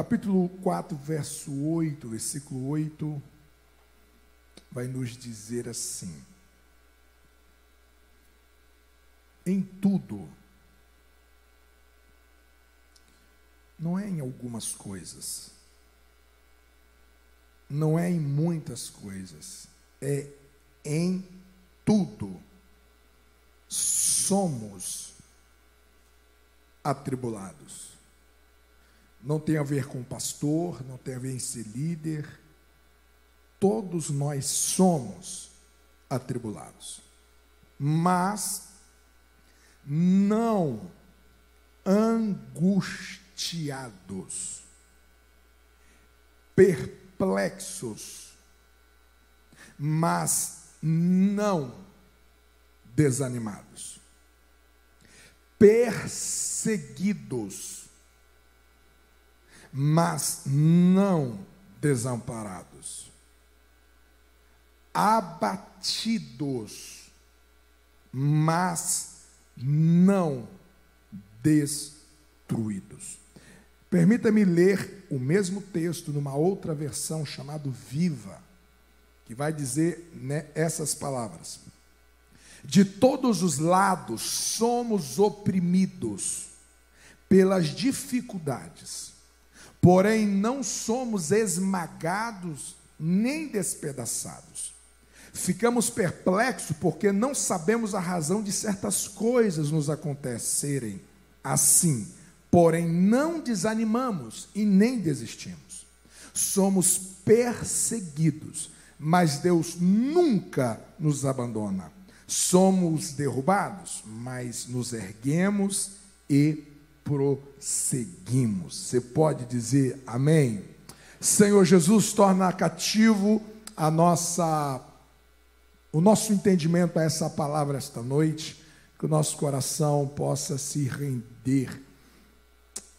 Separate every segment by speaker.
Speaker 1: capítulo 4, verso 8, versículo 8, vai nos dizer assim: Em tudo, não é em algumas coisas, não é em muitas coisas, é em tudo. Somos atribulados. Não tem a ver com pastor, não tem a ver em ser líder. Todos nós somos atribulados. Mas não angustiados, perplexos, mas não desanimados, perseguidos, mas não desamparados, abatidos, mas não destruídos. Permita-me ler o mesmo texto numa outra versão chamado Viva, que vai dizer né, essas palavras. De todos os lados somos oprimidos pelas dificuldades, porém não somos esmagados nem despedaçados. Ficamos perplexos porque não sabemos a razão de certas coisas nos acontecerem assim, porém não desanimamos e nem desistimos. Somos perseguidos, mas Deus nunca nos abandona. Somos derrubados, mas nos erguemos e prosseguimos. Você pode dizer amém? Senhor Jesus, torna cativo a nossa o nosso entendimento a essa palavra esta noite, que o nosso coração possa se render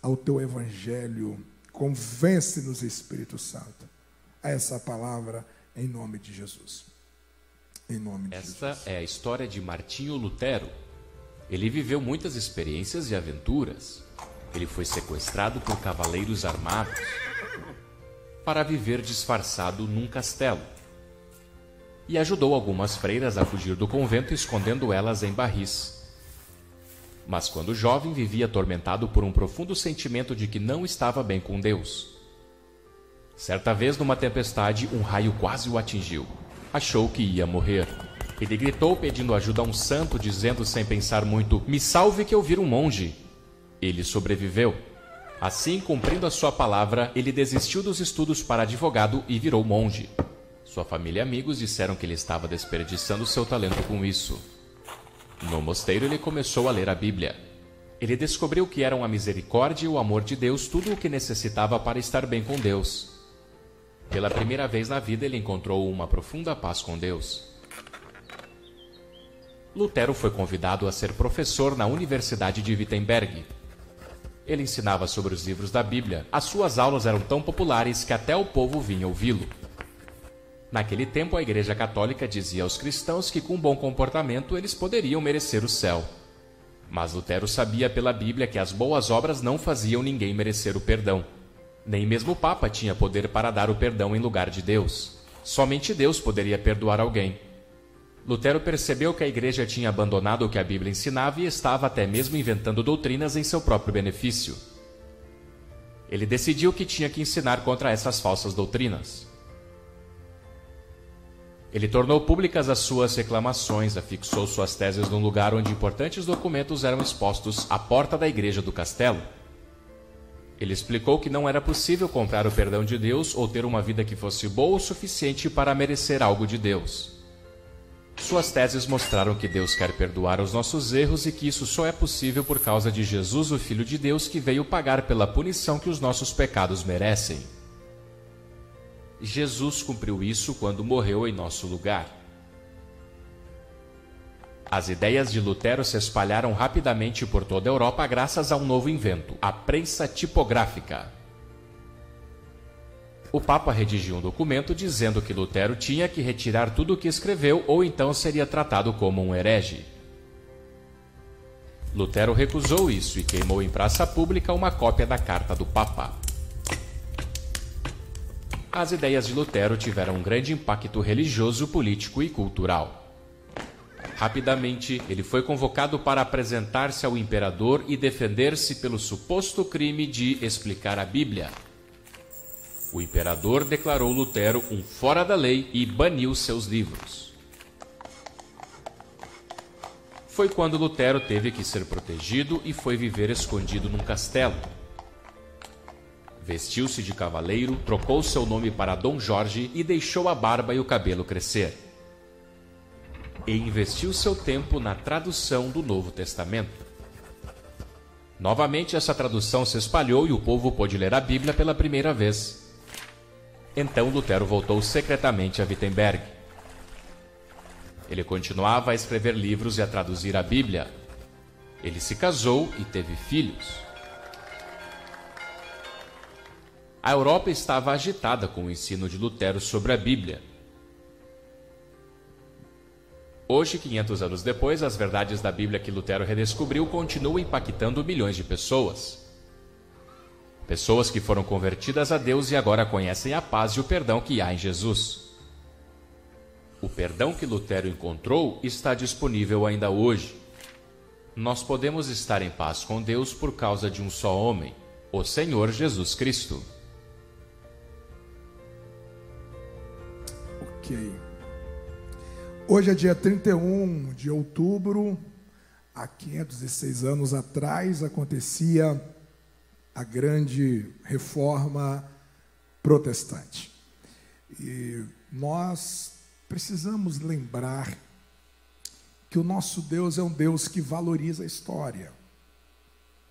Speaker 1: ao teu evangelho. Convence-nos, Espírito Santo, a essa palavra em nome de Jesus. Em nome de
Speaker 2: Esta
Speaker 1: Jesus.
Speaker 2: é a história de Martinho Lutero. Ele viveu muitas experiências e aventuras. Ele foi sequestrado por cavaleiros armados para viver disfarçado num castelo. E ajudou algumas freiras a fugir do convento, escondendo elas em barris. Mas quando jovem, vivia atormentado por um profundo sentimento de que não estava bem com Deus. Certa vez, numa tempestade, um raio quase o atingiu. Achou que ia morrer. Ele gritou pedindo ajuda a um santo, dizendo sem pensar muito: Me salve que eu viro um monge. Ele sobreviveu. Assim, cumprindo a sua palavra, ele desistiu dos estudos para advogado e virou monge. Sua família e amigos disseram que ele estava desperdiçando seu talento com isso. No mosteiro, ele começou a ler a Bíblia. Ele descobriu que eram a misericórdia e o amor de Deus tudo o que necessitava para estar bem com Deus. Pela primeira vez na vida, ele encontrou uma profunda paz com Deus. Lutero foi convidado a ser professor na Universidade de Wittenberg. Ele ensinava sobre os livros da Bíblia. As suas aulas eram tão populares que até o povo vinha ouvi-lo. Naquele tempo, a Igreja Católica dizia aos cristãos que, com bom comportamento, eles poderiam merecer o céu. Mas Lutero sabia pela Bíblia que as boas obras não faziam ninguém merecer o perdão. Nem mesmo o Papa tinha poder para dar o perdão em lugar de Deus. Somente Deus poderia perdoar alguém. Lutero percebeu que a igreja tinha abandonado o que a Bíblia ensinava e estava até mesmo inventando doutrinas em seu próprio benefício. Ele decidiu que tinha que ensinar contra essas falsas doutrinas. Ele tornou públicas as suas reclamações, afixou suas teses num lugar onde importantes documentos eram expostos à porta da igreja do castelo. Ele explicou que não era possível comprar o perdão de Deus ou ter uma vida que fosse boa o suficiente para merecer algo de Deus. Suas teses mostraram que Deus quer perdoar os nossos erros e que isso só é possível por causa de Jesus, o Filho de Deus, que veio pagar pela punição que os nossos pecados merecem. Jesus cumpriu isso quando morreu em nosso lugar. As ideias de Lutero se espalharam rapidamente por toda a Europa graças a um novo invento, a prensa tipográfica. O Papa redigiu um documento dizendo que Lutero tinha que retirar tudo o que escreveu ou então seria tratado como um herege. Lutero recusou isso e queimou em praça pública uma cópia da carta do Papa. as ideias de Lutero tiveram um grande impacto religioso, político e cultural. Rapidamente, ele foi convocado para apresentar-se ao imperador e defender-se pelo suposto crime de explicar a Bíblia. O imperador declarou Lutero um fora da lei e baniu seus livros. Foi quando Lutero teve que ser protegido e foi viver escondido num castelo. Vestiu-se de cavaleiro, trocou seu nome para Dom Jorge e deixou a barba e o cabelo crescer. E investiu seu tempo na tradução do Novo Testamento. Novamente, essa tradução se espalhou e o povo pôde ler a Bíblia pela primeira vez. Então Lutero voltou secretamente a Wittenberg. Ele continuava a escrever livros e a traduzir a Bíblia. Ele se casou e teve filhos. A Europa estava agitada com o ensino de Lutero sobre a Bíblia. Hoje, 500 anos depois, as verdades da Bíblia que Lutero redescobriu continuam impactando milhões de pessoas. Pessoas que foram convertidas a Deus e agora conhecem a paz e o perdão que há em Jesus. O perdão que Lutero encontrou está disponível ainda hoje. Nós podemos estar em paz com Deus por causa de um só homem, o Senhor Jesus Cristo.
Speaker 1: Hoje é dia 31 de outubro, há 506 anos atrás acontecia a grande reforma protestante. E nós precisamos lembrar que o nosso Deus é um Deus que valoriza a história.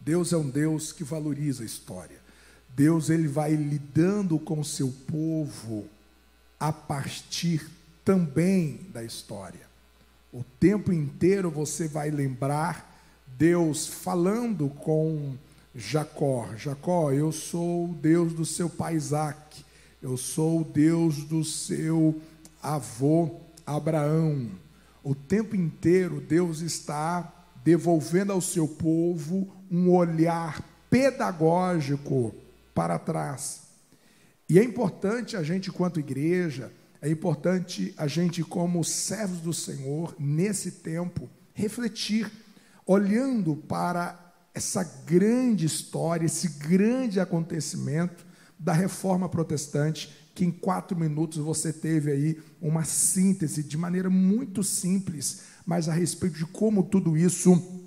Speaker 1: Deus é um Deus que valoriza a história. Deus ele vai lidando com o seu povo a partir também da história. O tempo inteiro você vai lembrar Deus falando com Jacó: Jacó, eu sou o Deus do seu pai Isaac, eu sou o Deus do seu avô Abraão. O tempo inteiro Deus está devolvendo ao seu povo um olhar pedagógico para trás. E é importante a gente, enquanto igreja, é importante a gente, como servos do Senhor, nesse tempo, refletir, olhando para essa grande história, esse grande acontecimento da reforma protestante, que em quatro minutos você teve aí uma síntese de maneira muito simples, mas a respeito de como tudo isso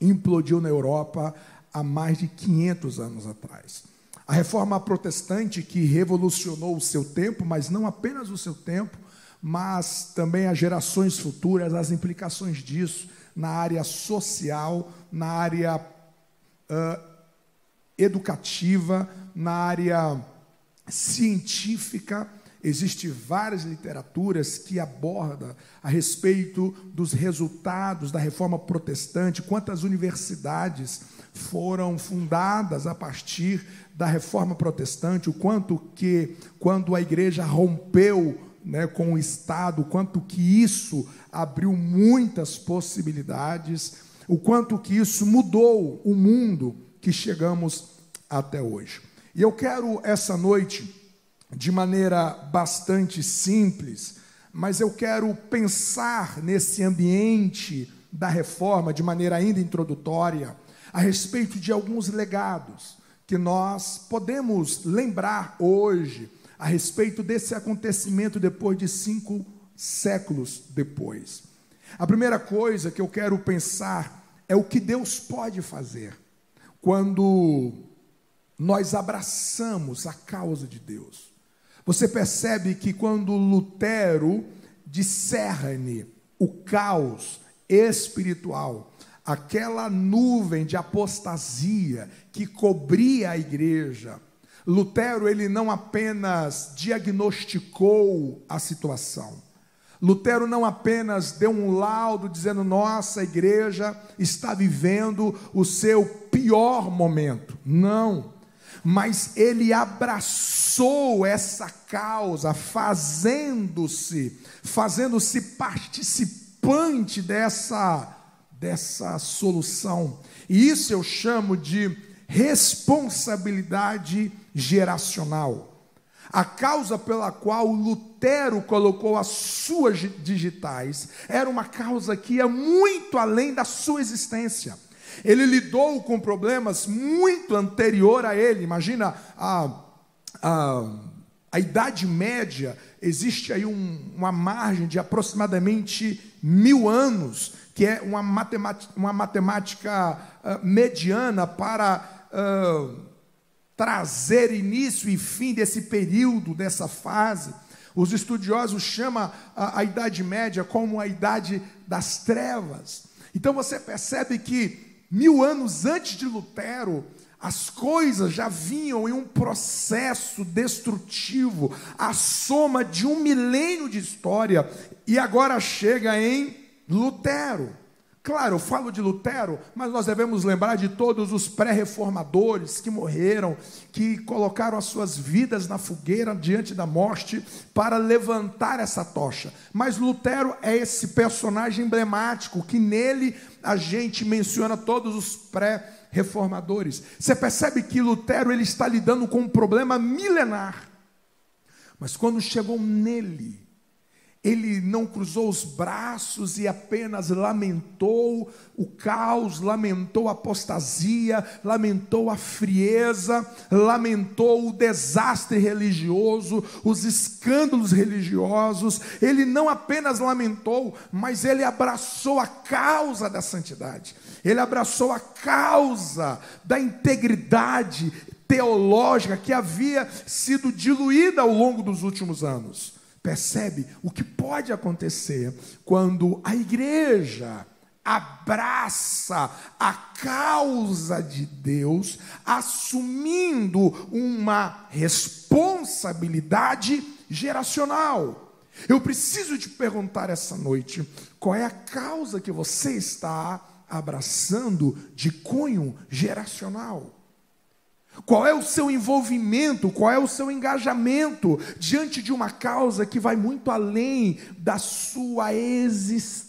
Speaker 1: implodiu na Europa há mais de 500 anos atrás. A reforma protestante que revolucionou o seu tempo, mas não apenas o seu tempo, mas também as gerações futuras, as implicações disso na área social, na área uh, educativa, na área científica. Existem várias literaturas que abordam a respeito dos resultados da reforma protestante, quantas universidades foram fundadas a partir da reforma protestante, o quanto que, quando a igreja rompeu né, com o Estado, quanto que isso abriu muitas possibilidades, o quanto que isso mudou o mundo que chegamos até hoje. E eu quero essa noite, de maneira bastante simples, mas eu quero pensar nesse ambiente da reforma de maneira ainda introdutória, a respeito de alguns legados que nós podemos lembrar hoje a respeito desse acontecimento depois de cinco séculos depois. A primeira coisa que eu quero pensar é o que Deus pode fazer quando nós abraçamos a causa de Deus. Você percebe que quando Lutero discerne o caos espiritual, aquela nuvem de apostasia que cobria a igreja. Lutero ele não apenas diagnosticou a situação. Lutero não apenas deu um laudo dizendo nossa igreja está vivendo o seu pior momento. Não. Mas ele abraçou essa causa, fazendo-se, fazendo-se participante dessa dessa solução. E isso eu chamo de responsabilidade geracional. A causa pela qual Lutero colocou as suas digitais era uma causa que ia muito além da sua existência. Ele lidou com problemas muito anterior a ele. Imagina a, a, a Idade Média, existe aí um, uma margem de aproximadamente mil anos, que é uma matemática, uma matemática uh, mediana para. Uh, trazer início e fim desse período, dessa fase. Os estudiosos chamam a, a Idade Média como a Idade das Trevas. Então você percebe que mil anos antes de Lutero, as coisas já vinham em um processo destrutivo, a soma de um milênio de história, e agora chega em Lutero. Claro, eu falo de Lutero, mas nós devemos lembrar de todos os pré-reformadores que morreram, que colocaram as suas vidas na fogueira diante da morte para levantar essa tocha. Mas Lutero é esse personagem emblemático que nele a gente menciona todos os pré-reformadores. Você percebe que Lutero ele está lidando com um problema milenar. Mas quando chegou nele, ele não cruzou os braços e apenas lamentou o caos, lamentou a apostasia, lamentou a frieza, lamentou o desastre religioso, os escândalos religiosos. Ele não apenas lamentou, mas ele abraçou a causa da santidade, ele abraçou a causa da integridade teológica que havia sido diluída ao longo dos últimos anos. Percebe o que pode acontecer quando a igreja abraça a causa de Deus, assumindo uma responsabilidade geracional. Eu preciso te perguntar essa noite: qual é a causa que você está abraçando de cunho geracional? Qual é o seu envolvimento, qual é o seu engajamento diante de uma causa que vai muito além da sua existência?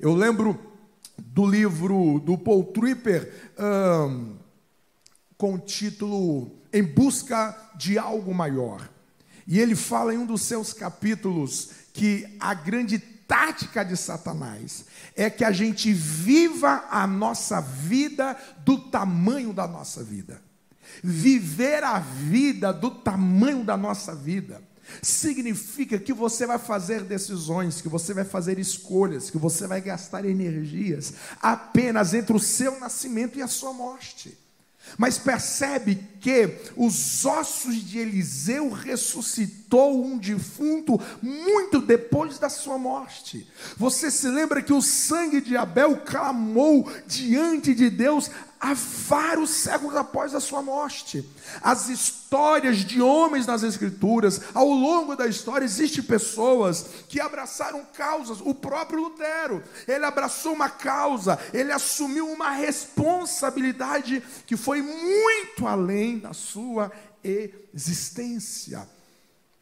Speaker 1: Eu lembro do livro do Paul Tripper, um, com o título Em Busca de Algo Maior. E ele fala em um dos seus capítulos que a grande tática de Satanás é que a gente viva a nossa vida do tamanho da nossa vida. Viver a vida do tamanho da nossa vida significa que você vai fazer decisões, que você vai fazer escolhas, que você vai gastar energias apenas entre o seu nascimento e a sua morte. Mas percebe que os ossos de Eliseu ressuscitou um defunto muito depois da sua morte. Você se lembra que o sangue de Abel clamou diante de Deus há vários séculos após a sua morte. As histórias de homens nas Escrituras, ao longo da história, existem pessoas que abraçaram causas. O próprio Lutero, ele abraçou uma causa, ele assumiu uma responsabilidade que foi muito além da sua existência.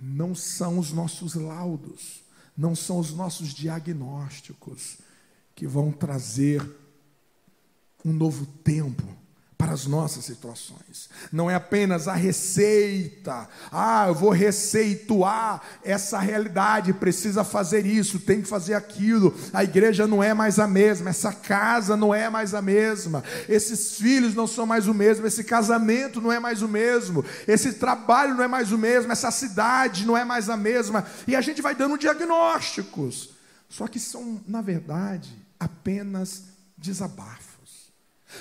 Speaker 1: Não são os nossos laudos, não são os nossos diagnósticos que vão trazer um novo tempo para as nossas situações. Não é apenas a receita. Ah, eu vou receituar essa realidade, precisa fazer isso, tem que fazer aquilo. A igreja não é mais a mesma, essa casa não é mais a mesma. Esses filhos não são mais o mesmo, esse casamento não é mais o mesmo, esse trabalho não é mais o mesmo, essa cidade não é mais a mesma. E a gente vai dando diagnósticos. Só que são, na verdade, apenas desabafos.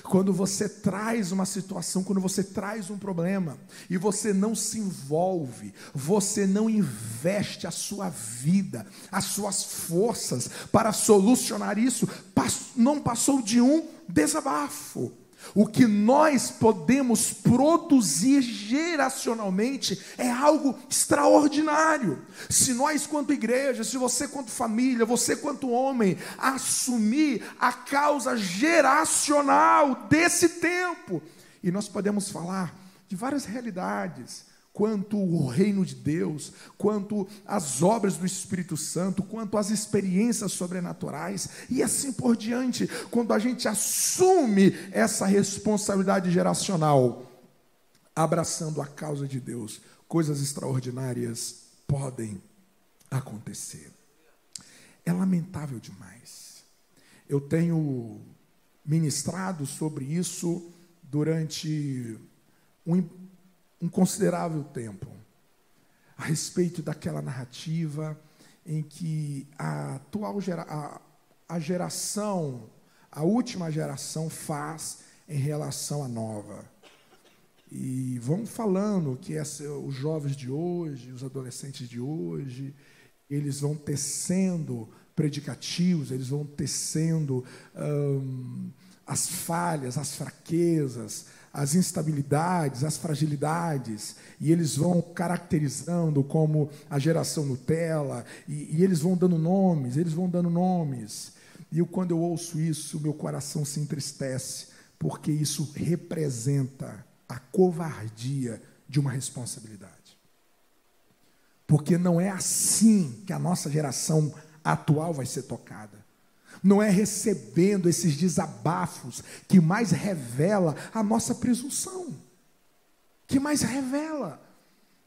Speaker 1: Quando você traz uma situação, quando você traz um problema e você não se envolve, você não investe a sua vida, as suas forças para solucionar isso, não passou de um desabafo. O que nós podemos produzir geracionalmente é algo extraordinário. Se nós, quanto igreja, se você, quanto família, você, quanto homem, assumir a causa geracional desse tempo, e nós podemos falar de várias realidades, quanto o reino de Deus, quanto as obras do Espírito Santo, quanto as experiências sobrenaturais e assim por diante. Quando a gente assume essa responsabilidade geracional, abraçando a causa de Deus, coisas extraordinárias podem acontecer. É lamentável demais. Eu tenho ministrado sobre isso durante um, um considerável tempo, a respeito daquela narrativa em que a atual gera, a, a geração, a última geração faz em relação à nova. E vão falando que essa, os jovens de hoje, os adolescentes de hoje, eles vão tecendo predicativos, eles vão tecendo hum, as falhas, as fraquezas, as instabilidades, as fragilidades, e eles vão caracterizando como a geração Nutella, e, e eles vão dando nomes, eles vão dando nomes. E eu, quando eu ouço isso, meu coração se entristece, porque isso representa a covardia de uma responsabilidade. Porque não é assim que a nossa geração atual vai ser tocada. Não é recebendo esses desabafos que mais revela a nossa presunção, que mais revela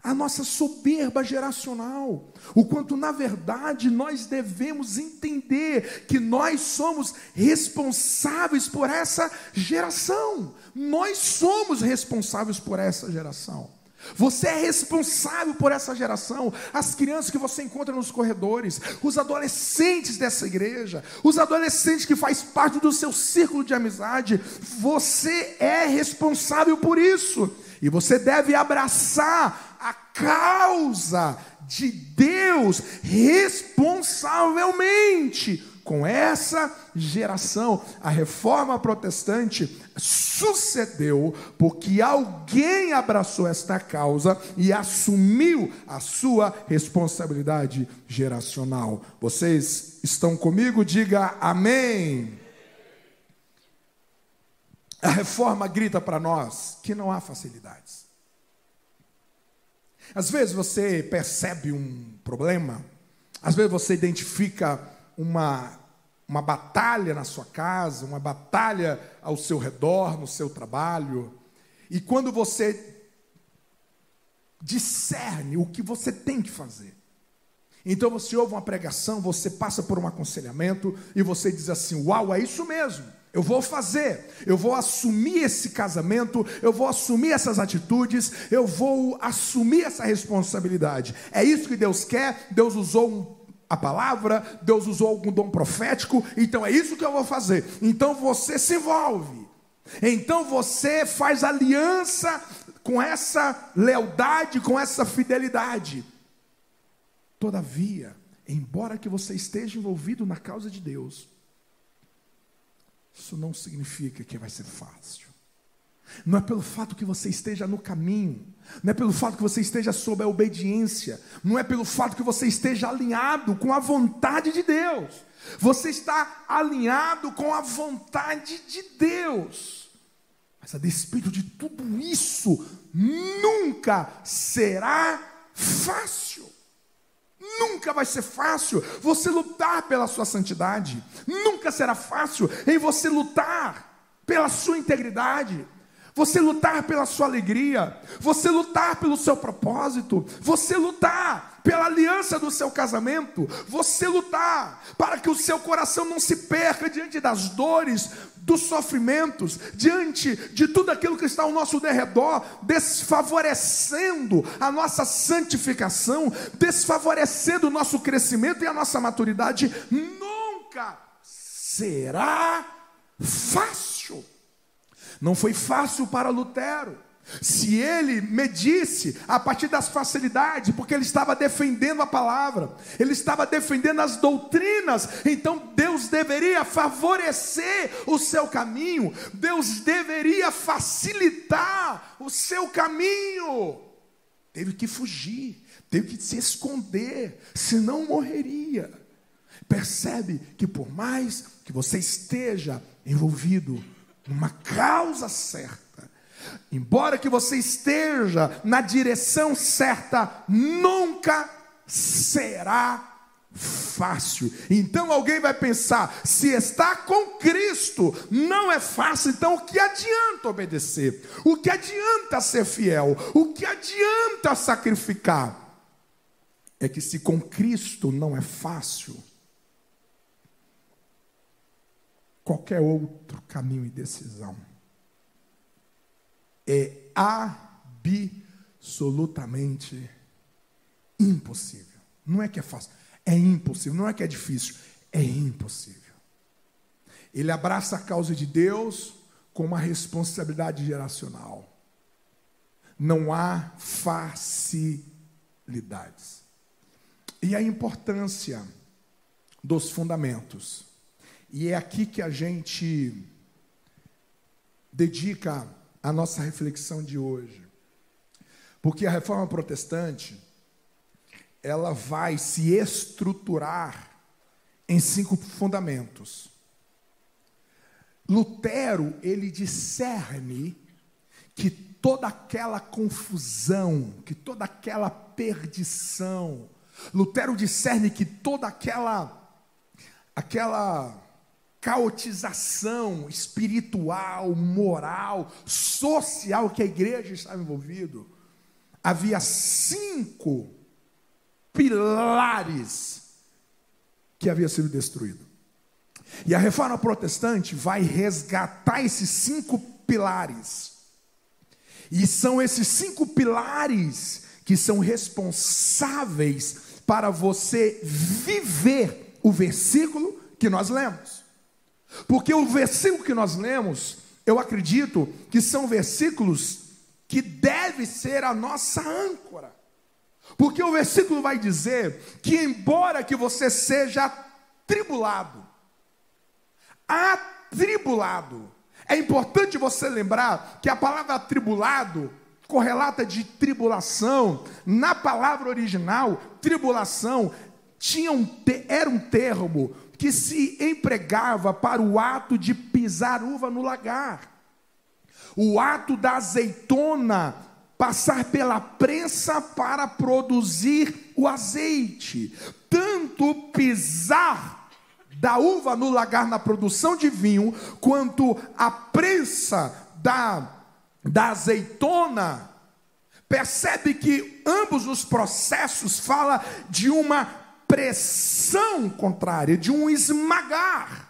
Speaker 1: a nossa soberba geracional, o quanto na verdade nós devemos entender que nós somos responsáveis por essa geração. Nós somos responsáveis por essa geração. Você é responsável por essa geração, as crianças que você encontra nos corredores, os adolescentes dessa igreja, os adolescentes que faz parte do seu círculo de amizade. Você é responsável por isso. E você deve abraçar a causa de Deus responsavelmente com essa geração. A reforma protestante sucedeu porque alguém abraçou esta causa e assumiu a sua responsabilidade geracional. Vocês estão comigo? Diga amém. A reforma grita para nós que não há facilidades. Às vezes você percebe um problema, às vezes você identifica uma, uma batalha na sua casa, uma batalha ao seu redor, no seu trabalho, e quando você discerne o que você tem que fazer, então você ouve uma pregação, você passa por um aconselhamento e você diz assim: Uau, é isso mesmo. Eu vou fazer, eu vou assumir esse casamento, eu vou assumir essas atitudes, eu vou assumir essa responsabilidade. É isso que Deus quer. Deus usou um, a palavra, Deus usou algum dom profético, então é isso que eu vou fazer. Então você se envolve, então você faz aliança com essa lealdade, com essa fidelidade. Todavia, embora que você esteja envolvido na causa de Deus, isso não significa que vai ser fácil. Não é pelo fato que você esteja no caminho, não é pelo fato que você esteja sob a obediência, não é pelo fato que você esteja alinhado com a vontade de Deus. Você está alinhado com a vontade de Deus. Mas a despeito de tudo isso, nunca será fácil. Nunca vai ser fácil você lutar pela sua santidade. Nunca será fácil em você lutar pela sua integridade. Você lutar pela sua alegria, você lutar pelo seu propósito, você lutar pela aliança do seu casamento, você lutar para que o seu coração não se perca diante das dores, dos sofrimentos, diante de tudo aquilo que está ao nosso derredor, desfavorecendo a nossa santificação, desfavorecendo o nosso crescimento e a nossa maturidade, nunca será fácil. Não foi fácil para Lutero. Se ele medisse a partir das facilidades, porque ele estava defendendo a palavra, ele estava defendendo as doutrinas, então Deus deveria favorecer o seu caminho, Deus deveria facilitar o seu caminho. Teve que fugir, teve que se esconder, senão morreria. Percebe que por mais que você esteja envolvido numa causa certa. Embora que você esteja na direção certa, nunca será fácil. Então alguém vai pensar: se está com Cristo, não é fácil, então o que adianta obedecer? O que adianta ser fiel? O que adianta sacrificar? É que se com Cristo não é fácil, qualquer outro caminho e decisão é absolutamente impossível. Não é que é fácil, é impossível. Não é que é difícil, é impossível. Ele abraça a causa de Deus com uma responsabilidade geracional. Não há facilidades. E a importância dos fundamentos. E é aqui que a gente dedica a nossa reflexão de hoje. Porque a reforma protestante, ela vai se estruturar em cinco fundamentos. Lutero, ele discerne que toda aquela confusão, que toda aquela perdição, Lutero discerne que toda aquela aquela caotização espiritual, moral, social que a igreja estava envolvido, havia cinco pilares que havia sido destruído. E a reforma protestante vai resgatar esses cinco pilares. E são esses cinco pilares que são responsáveis para você viver o versículo que nós lemos. Porque o versículo que nós lemos, eu acredito que são versículos que deve ser a nossa âncora. Porque o versículo vai dizer que embora que você seja tribulado, atribulado, é importante você lembrar que a palavra atribulado correlata de tribulação, na palavra original, tribulação tinha um, era um termo que se empregava para o ato de pisar uva no lagar. O ato da azeitona passar pela prensa para produzir o azeite. Tanto pisar da uva no lagar na produção de vinho, quanto a prensa da, da azeitona. Percebe que ambos os processos fala de uma pressão contrária, de um esmagar.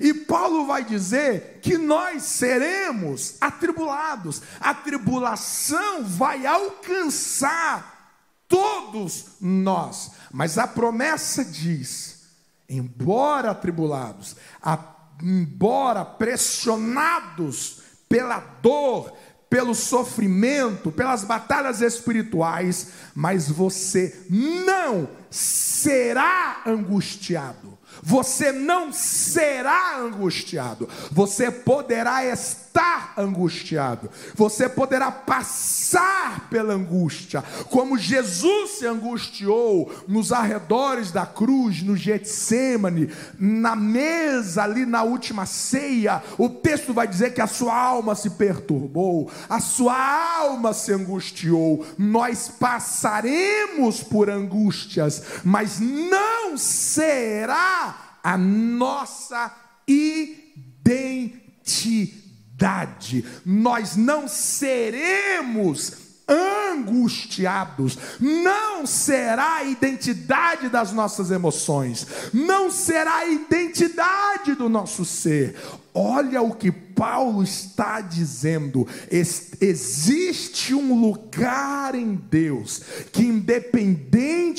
Speaker 1: E Paulo vai dizer que nós seremos atribulados. A tribulação vai alcançar todos nós. Mas a promessa diz: embora atribulados, a, embora pressionados pela dor, pelo sofrimento, pelas batalhas espirituais, mas você não será angustiado você não será angustiado, você poderá estar angustiado, você poderá passar pela angústia, como Jesus se angustiou nos arredores da cruz, no Getsemane, na mesa ali na última ceia. O texto vai dizer que a sua alma se perturbou, a sua alma se angustiou. Nós passaremos por angústias, mas não será a nossa identidade. Nós não seremos angustiados, não será a identidade das nossas emoções, não será a identidade do nosso ser. Olha o que Paulo está dizendo: existe um lugar em Deus que, independente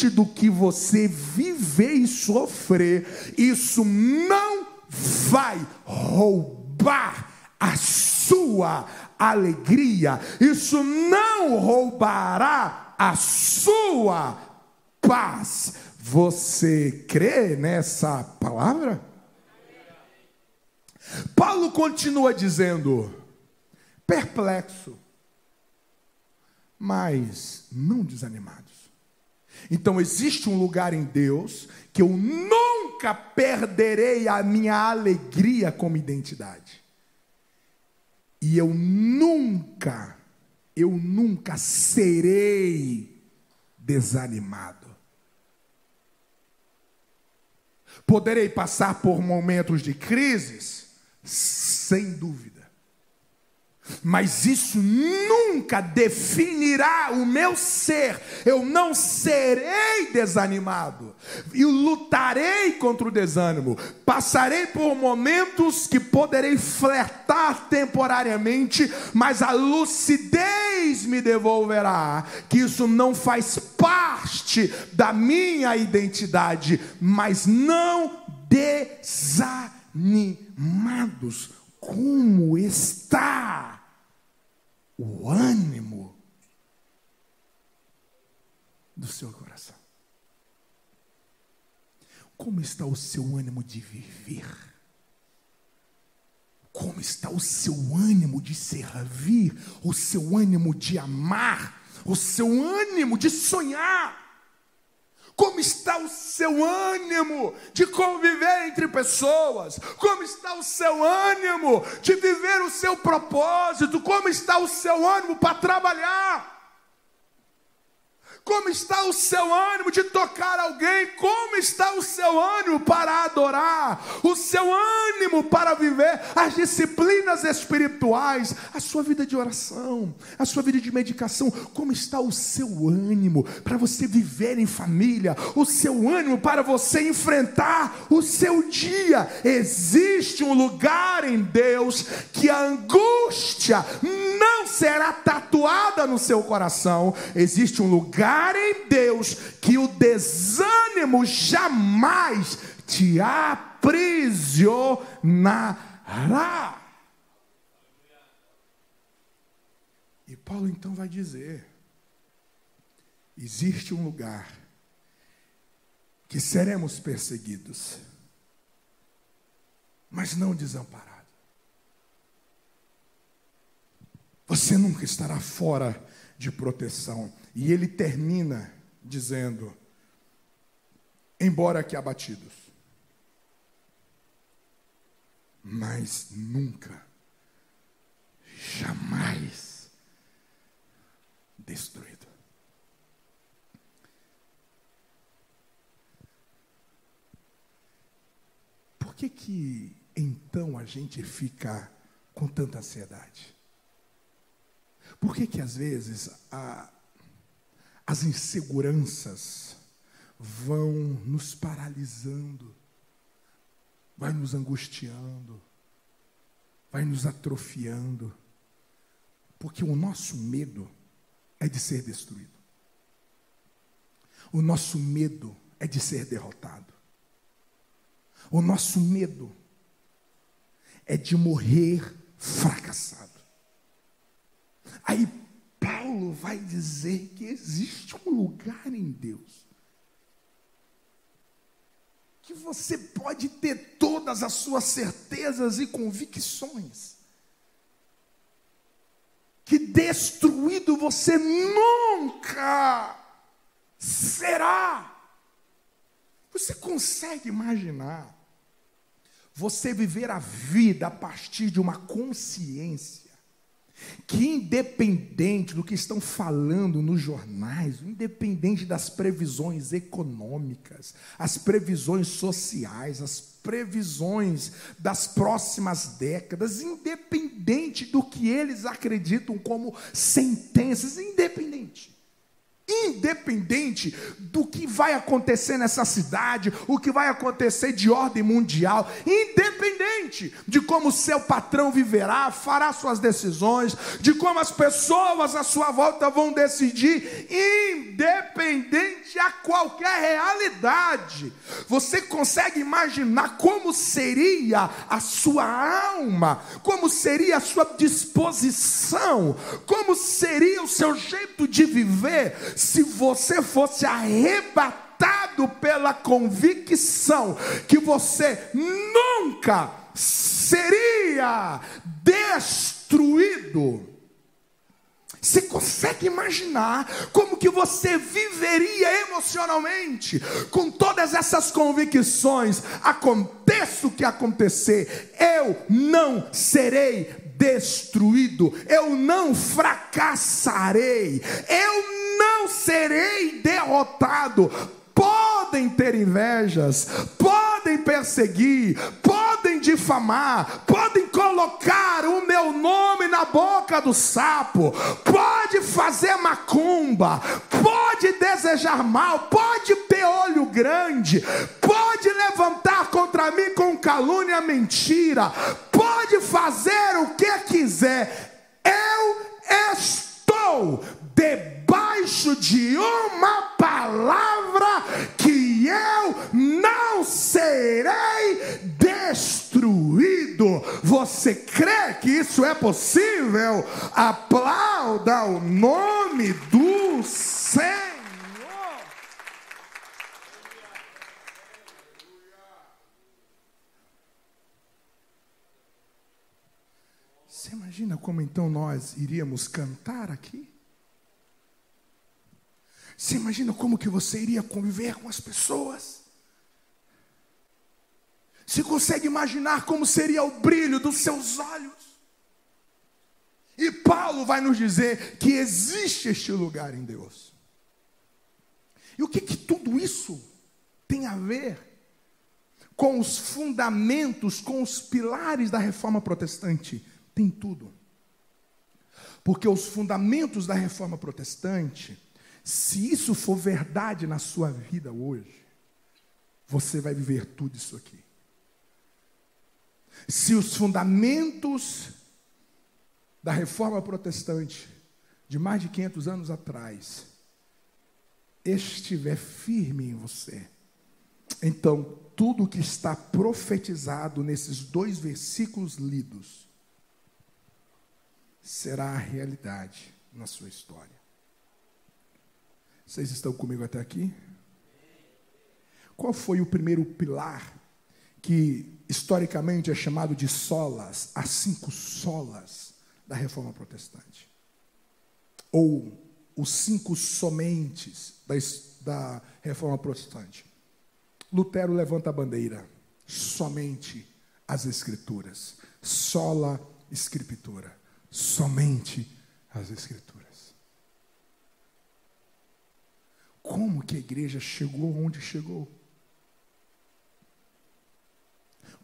Speaker 1: do que você viver e sofrer, isso não vai roubar a sua alegria, isso não roubará a sua paz. Você crê nessa palavra? Paulo continua dizendo, perplexo, mas não desanimados. Então existe um lugar em Deus que eu nunca perderei a minha alegria como identidade. E eu nunca, eu nunca serei desanimado. Poderei passar por momentos de crises? Sem dúvida. Mas isso nunca definirá o meu ser. Eu não serei desanimado. E lutarei contra o desânimo. Passarei por momentos que poderei flertar temporariamente, mas a lucidez me devolverá que isso não faz parte da minha identidade, mas não desanimados. Como está? O ânimo do seu coração. Como está o seu ânimo de viver? Como está o seu ânimo de servir? O seu ânimo de amar? O seu ânimo de sonhar? Como está o seu ânimo de conviver entre pessoas? Como está o seu ânimo de viver o seu propósito? Como está o seu ânimo para trabalhar? Como está o seu ânimo de tocar alguém? Como está o seu ânimo para adorar? O seu ânimo para viver as disciplinas espirituais? A sua vida de oração, a sua vida de medicação? Como está o seu ânimo para você viver em família? O seu ânimo para você enfrentar o seu dia? Existe um lugar em Deus que a angústia não será tatuada no seu coração. Existe um lugar em Deus que o desânimo jamais te aprisionará. E Paulo então vai dizer: existe um lugar que seremos perseguidos, mas não desamparados. Você nunca estará fora de proteção. E ele termina dizendo: embora que abatidos, mas nunca, jamais destruído. Por que que então a gente fica com tanta ansiedade? Por que que às vezes a, as inseguranças vão nos paralisando, vai nos angustiando, vai nos atrofiando, porque o nosso medo é de ser destruído. O nosso medo é de ser derrotado. O nosso medo é de morrer fracassado. Aí Paulo vai dizer que existe um lugar em Deus que você pode ter todas as suas certezas e convicções. Que destruído você nunca será. Você consegue imaginar você viver a vida a partir de uma consciência que independente do que estão falando nos jornais, independente das previsões econômicas, as previsões sociais, as previsões das próximas décadas, independente do que eles acreditam como sentenças, independente independente do que vai acontecer nessa cidade, o que vai acontecer de ordem mundial, independente de como seu patrão viverá, fará suas decisões, de como as pessoas à sua volta vão decidir, independente a qualquer realidade. Você consegue imaginar como seria a sua alma, como seria a sua disposição, como seria o seu jeito de viver se você fosse arrebatado pela convicção que você nunca seria destruído. Você consegue imaginar como que você viveria emocionalmente com todas essas convicções? Aconteça o que acontecer, eu não serei destruído, eu não fracassarei, eu não serei derrotado. Podem ter invejas, podem perseguir, podem difamar, podem colocar o meu nome na boca do sapo, pode fazer macumba, pode desejar mal, pode ter olho grande, pode levantar contra mim com calúnia mentira, pode fazer o que quiser, eu estou debaixo de uma palavra que eu não serei destruído. Você crê que isso é possível? Aplauda o nome do Senhor. Você imagina como então nós iríamos cantar aqui? Você imagina como que você iria conviver com as pessoas? Você consegue imaginar como seria o brilho dos seus olhos? E Paulo vai nos dizer que existe este lugar em Deus. E o que, que tudo isso tem a ver com os fundamentos, com os pilares da reforma protestante? Tem tudo. Porque os fundamentos da reforma protestante se isso for verdade na sua vida hoje, você vai viver tudo isso aqui. Se os fundamentos da reforma protestante de mais de 500 anos atrás estiver firme em você, então tudo que está profetizado nesses dois versículos lidos será a realidade na sua história. Vocês estão comigo até aqui? Qual foi o primeiro pilar que historicamente é chamado de solas, as cinco solas da reforma protestante? Ou os cinco somentes da, da reforma protestante? Lutero levanta a bandeira, somente as escrituras, sola escritura, somente as escrituras. Como que a igreja chegou onde chegou?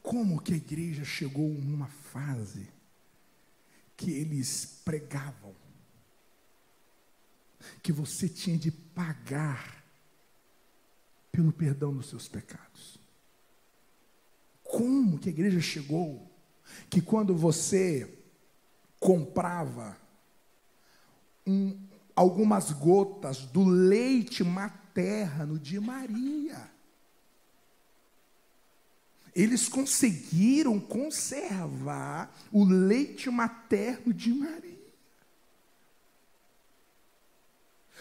Speaker 1: Como que a igreja chegou numa fase que eles pregavam que você tinha de pagar pelo perdão dos seus pecados? Como que a igreja chegou que quando você comprava um, algumas gotas do leite materno de Maria. Eles conseguiram conservar o leite materno de Maria.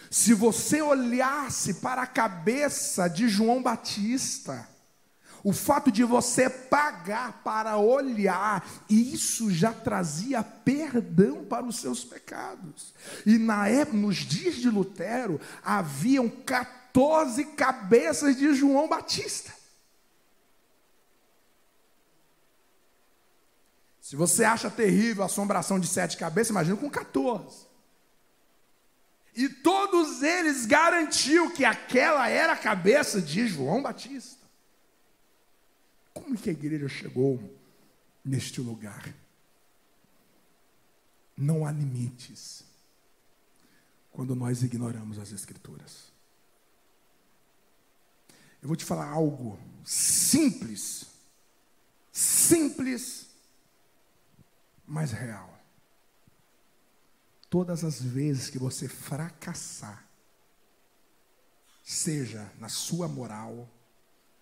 Speaker 1: Se você olhasse para a cabeça de João Batista, o fato de você pagar para olhar, isso já trazia perdão para os seus pecados. E na época, nos dias de Lutero, haviam 14 cabeças de João Batista. Se você acha terrível a assombração de sete cabeças, imagina com 14. E todos eles garantiu que aquela era a cabeça de João Batista. Como que a igreja chegou neste lugar? Não há limites quando nós ignoramos as Escrituras. Eu vou te falar algo simples, simples, mas real. Todas as vezes que você fracassar, seja na sua moral,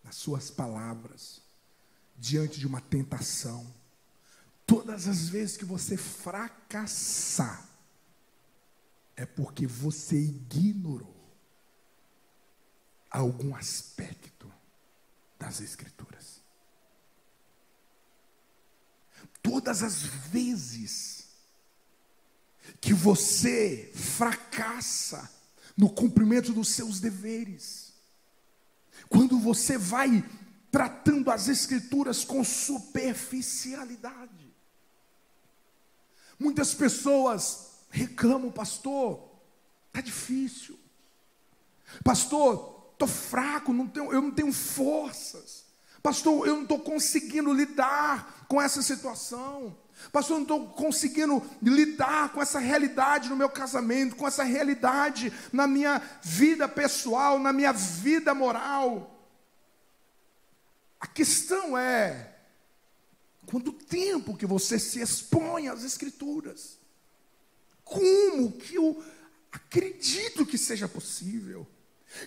Speaker 1: nas suas palavras, diante de uma tentação. Todas as vezes que você fracassar, é porque você ignorou algum aspecto das Escrituras. Todas as vezes que você fracassa no cumprimento dos seus deveres, quando você vai tratando as Escrituras com superficialidade. Muitas pessoas reclamam, pastor, está difícil. Pastor, estou fraco, não tenho, eu não tenho forças. Pastor, eu não estou conseguindo lidar com essa situação. Pastor, eu não estou conseguindo lidar com essa realidade no meu casamento, com essa realidade na minha vida pessoal, na minha vida moral. A questão é, quanto tempo que você se expõe às Escrituras? Como que eu acredito que seja possível?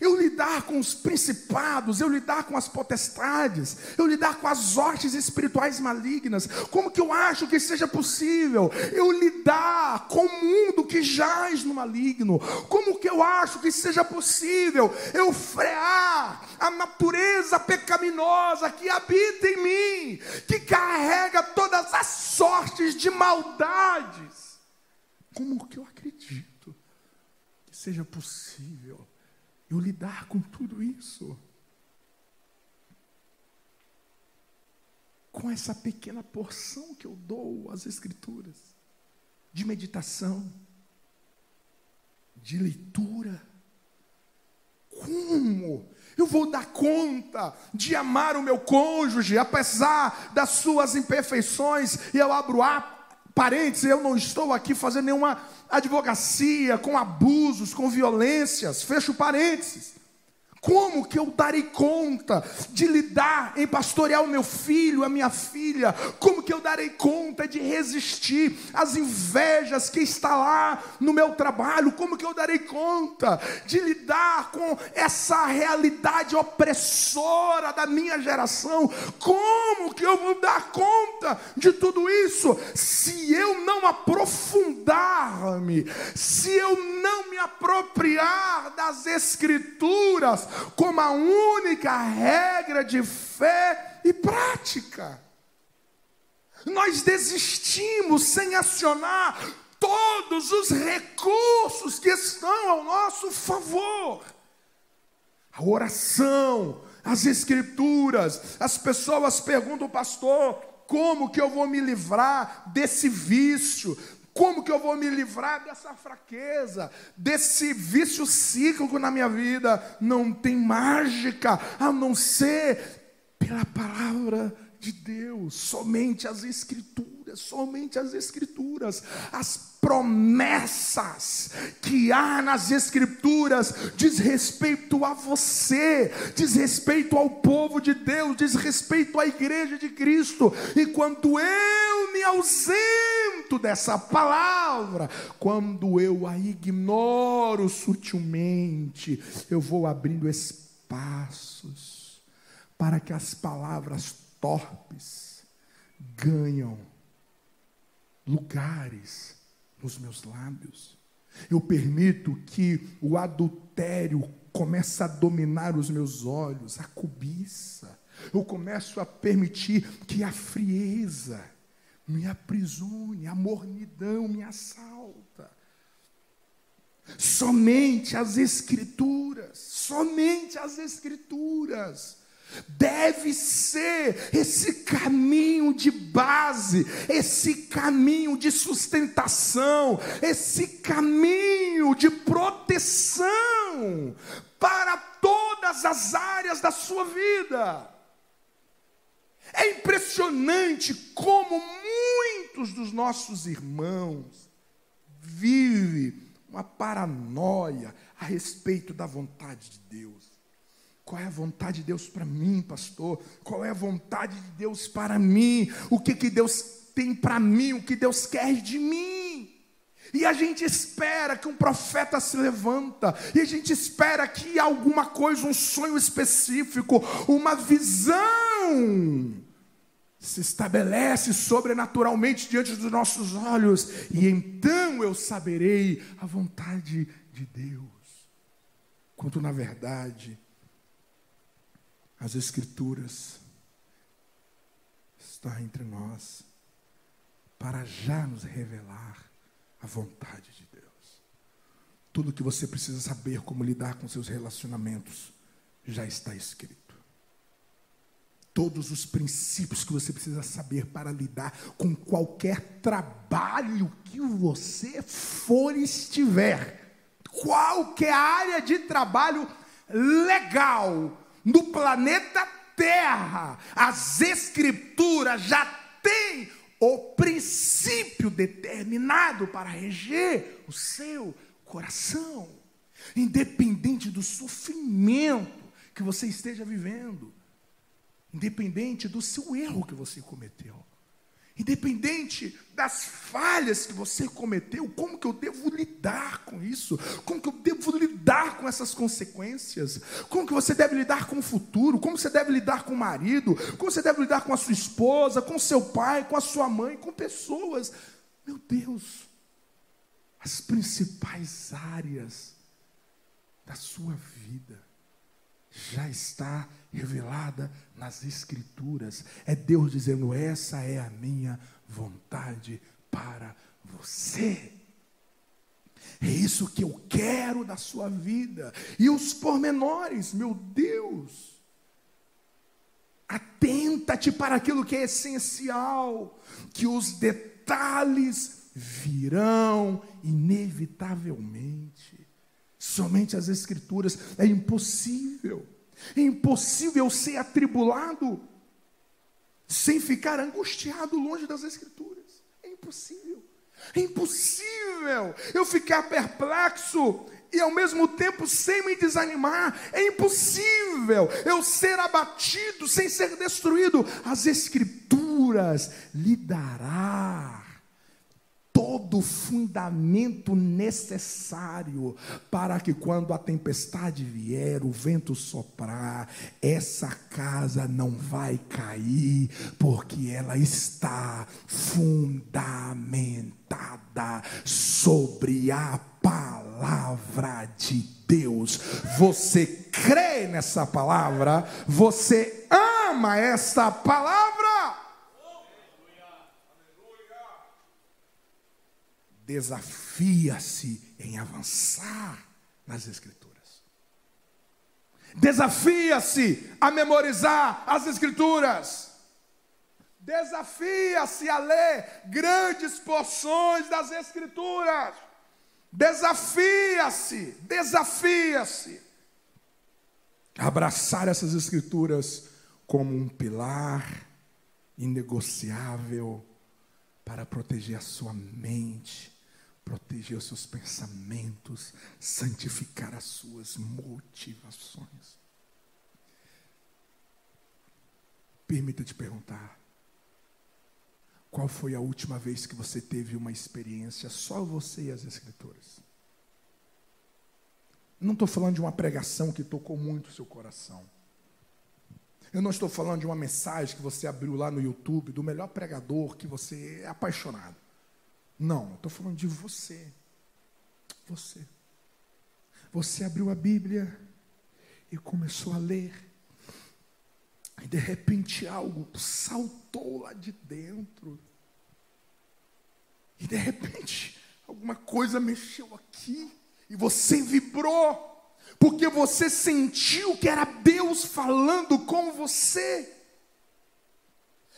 Speaker 1: Eu lidar com os principados, eu lidar com as potestades, eu lidar com as hortes espirituais malignas, como que eu acho que seja possível eu lidar com o mundo que jaz no maligno? Como que eu acho que seja possível eu frear a natureza pecaminosa que habita em mim, que carrega todas as sortes de maldades? Como que eu acredito que seja possível? Eu lidar com tudo isso. Com essa pequena porção que eu dou às Escrituras, de meditação, de leitura. Como eu vou dar conta de amar o meu cônjuge, apesar das suas imperfeições, e eu abro parênteses, eu não estou aqui fazendo nenhuma advocacia com abusos, com violências, fecho parênteses. Como que eu darei conta de lidar em pastorear o meu filho, a minha filha? Como que eu darei conta de resistir às invejas que está lá no meu trabalho? Como que eu darei conta de lidar com essa realidade opressora da minha geração? Como que eu vou dar conta de tudo isso se eu não aprofundar-me, se eu não me apropriar das escrituras? Como a única regra de fé e prática. Nós desistimos sem acionar todos os recursos que estão ao nosso favor. A oração, as escrituras, as pessoas perguntam, pastor, como que eu vou me livrar desse vício, como que eu vou me livrar dessa fraqueza, desse vício cíclico na minha vida? Não tem mágica a não ser pela palavra de Deus, somente as Escrituras, somente as Escrituras, as promessas que há nas Escrituras diz respeito a você, diz respeito ao povo de Deus, diz respeito à igreja de Cristo, e quando eu me ausento dessa palavra, quando eu a ignoro sutilmente, eu vou abrindo espaços para que as palavras torpes ganham lugares nos meus lábios. Eu permito que o adultério comece a dominar os meus olhos, a cobiça. Eu começo a permitir que a frieza me aprisione, a mornidão me assalta. Somente as Escrituras, somente as Escrituras deve ser esse caminho de base, esse caminho de sustentação, esse caminho de proteção para todas as áreas da sua vida. É impressionante como muitos dos nossos irmãos vivem uma paranoia a respeito da vontade de Deus. Qual é a vontade de Deus para mim, pastor? Qual é a vontade de Deus para mim? O que, que Deus tem para mim? O que Deus quer de mim? E a gente espera que um profeta se levanta, e a gente espera que alguma coisa, um sonho específico, uma visão se estabelece sobrenaturalmente diante dos nossos olhos, e então eu saberei a vontade de Deus. Quando na verdade as Escrituras está entre nós para já nos revelar a vontade de Deus. Tudo que você precisa saber como lidar com seus relacionamentos já está escrito. Todos os princípios que você precisa saber para lidar com qualquer trabalho que você for estiver, qualquer área de trabalho legal, no planeta terra, as escrituras já têm o princípio determinado para reger o seu coração, independente do sofrimento que você esteja vivendo, independente do seu erro que você cometeu. Independente das falhas que você cometeu, como que eu devo lidar com isso? Como que eu devo lidar com essas consequências? Como que você deve lidar com o futuro? Como você deve lidar com o marido? Como você deve lidar com a sua esposa, com seu pai, com a sua mãe, com pessoas? Meu Deus, as principais áreas da sua vida já está revelada nas Escrituras. É Deus dizendo: essa é a minha vontade para você. É isso que eu quero da sua vida. E os pormenores, meu Deus. Atenta-te para aquilo que é essencial, que os detalhes virão inevitavelmente. Somente as Escrituras é impossível. É impossível ser atribulado sem ficar angustiado longe das Escrituras. É impossível. É impossível eu ficar perplexo e ao mesmo tempo sem me desanimar. É impossível eu ser abatido sem ser destruído. As Escrituras lhe dará todo o fundamento necessário para que quando a tempestade vier, o vento soprar, essa casa não vai cair, porque ela está fundamentada sobre a palavra de Deus. Você crê nessa palavra? Você ama essa palavra? Desafia-se em avançar nas Escrituras. Desafia-se a memorizar as Escrituras. Desafia-se a ler grandes porções das Escrituras. Desafia-se, desafia-se abraçar essas Escrituras como um pilar inegociável para proteger a sua mente proteger os seus pensamentos, santificar as suas motivações. Permita te perguntar: qual foi a última vez que você teve uma experiência só você e as Escrituras? Não estou falando de uma pregação que tocou muito o seu coração. Eu não estou falando de uma mensagem que você abriu lá no YouTube, do melhor pregador que você é apaixonado. Não, estou falando de você. Você. Você abriu a Bíblia e começou a ler. E de repente algo saltou lá de dentro. E de repente alguma coisa mexeu aqui. E você vibrou. Porque você sentiu que era Deus falando com você.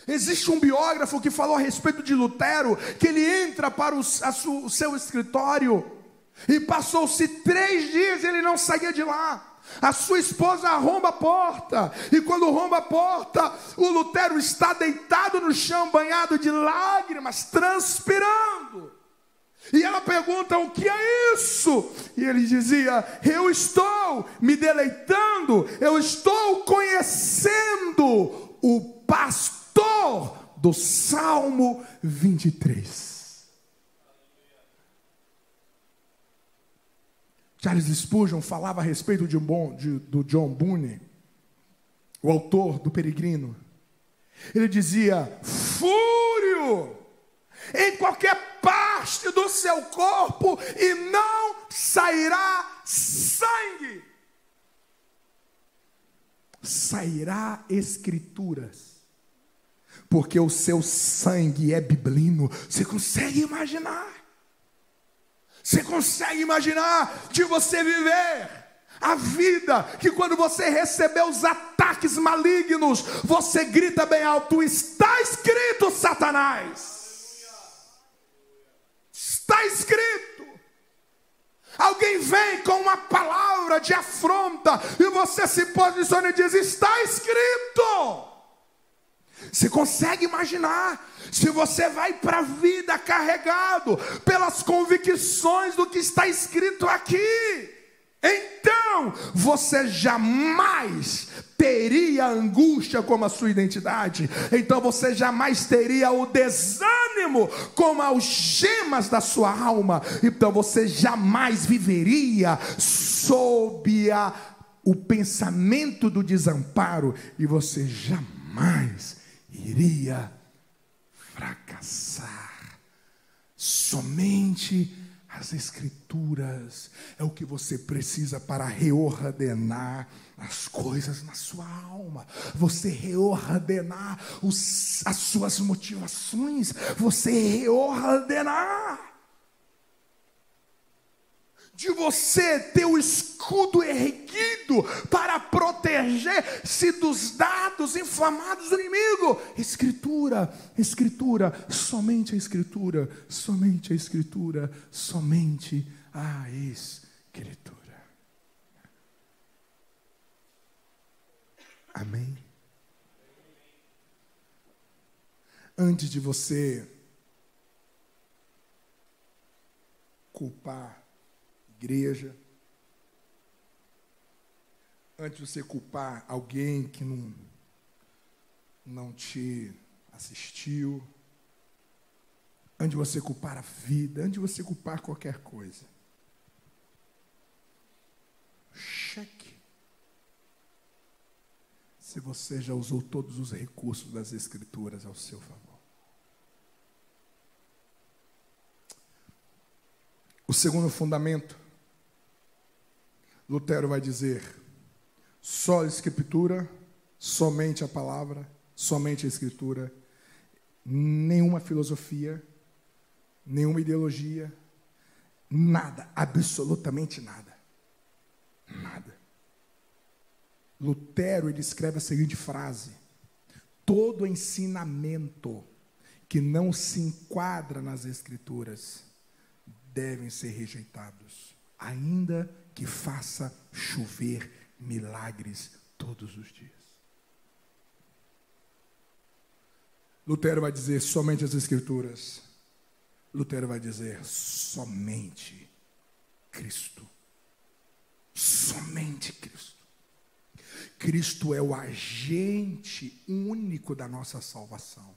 Speaker 1: Existe um biógrafo que falou a respeito de Lutero, que ele entra para o, su, o seu escritório e passou-se três dias e ele não saía de lá. A sua esposa arromba a porta, e quando arromba a porta, o Lutero está deitado no chão, banhado de lágrimas, transpirando. E ela pergunta: o que é isso? E ele dizia: eu estou me deleitando, eu estou conhecendo o pastor do Salmo 23. Charles Spurgeon falava a respeito de, de, do John Boone, o autor do Peregrino. Ele dizia: fúrio em qualquer parte do seu corpo e não sairá sangue. Sairá escrituras porque o seu sangue é biblino. Você consegue imaginar? Você consegue imaginar de você viver a vida que quando você receber os ataques malignos, você grita bem alto: está escrito, Satanás. Está escrito. Alguém vem com uma palavra de afronta, e você se posiciona e diz: Está escrito. Você consegue imaginar? Se você vai para a vida carregado pelas convicções do que está escrito aqui, então você jamais teria angústia como a sua identidade, então você jamais teria o desânimo como algemas da sua alma, então você jamais viveria sob a, o pensamento do desamparo, e você jamais iria fracassar. Somente as Escrituras é o que você precisa para reordenar as coisas na sua alma, você reordenar os, as suas motivações, você reordenar de você ter o escudo erguido para proteger-se dos dados inflamados do inimigo. Escritura, Escritura, somente a Escritura, somente a Escritura, somente a Escritura. Amém? Antes de você culpar igreja. Antes de você culpar alguém que não, não te assistiu, antes de você culpar a vida, antes de você culpar qualquer coisa, cheque se você já usou todos os recursos das Escrituras ao seu favor. O segundo fundamento Lutero vai dizer: só a Escritura, somente a palavra, somente a Escritura, nenhuma filosofia, nenhuma ideologia, nada, absolutamente nada. Nada. Lutero ele escreve a seguinte frase: todo ensinamento que não se enquadra nas Escrituras devem ser rejeitados, ainda que faça chover milagres todos os dias. Lutero vai dizer somente as Escrituras. Lutero vai dizer somente Cristo. Somente Cristo. Cristo é o agente único da nossa salvação.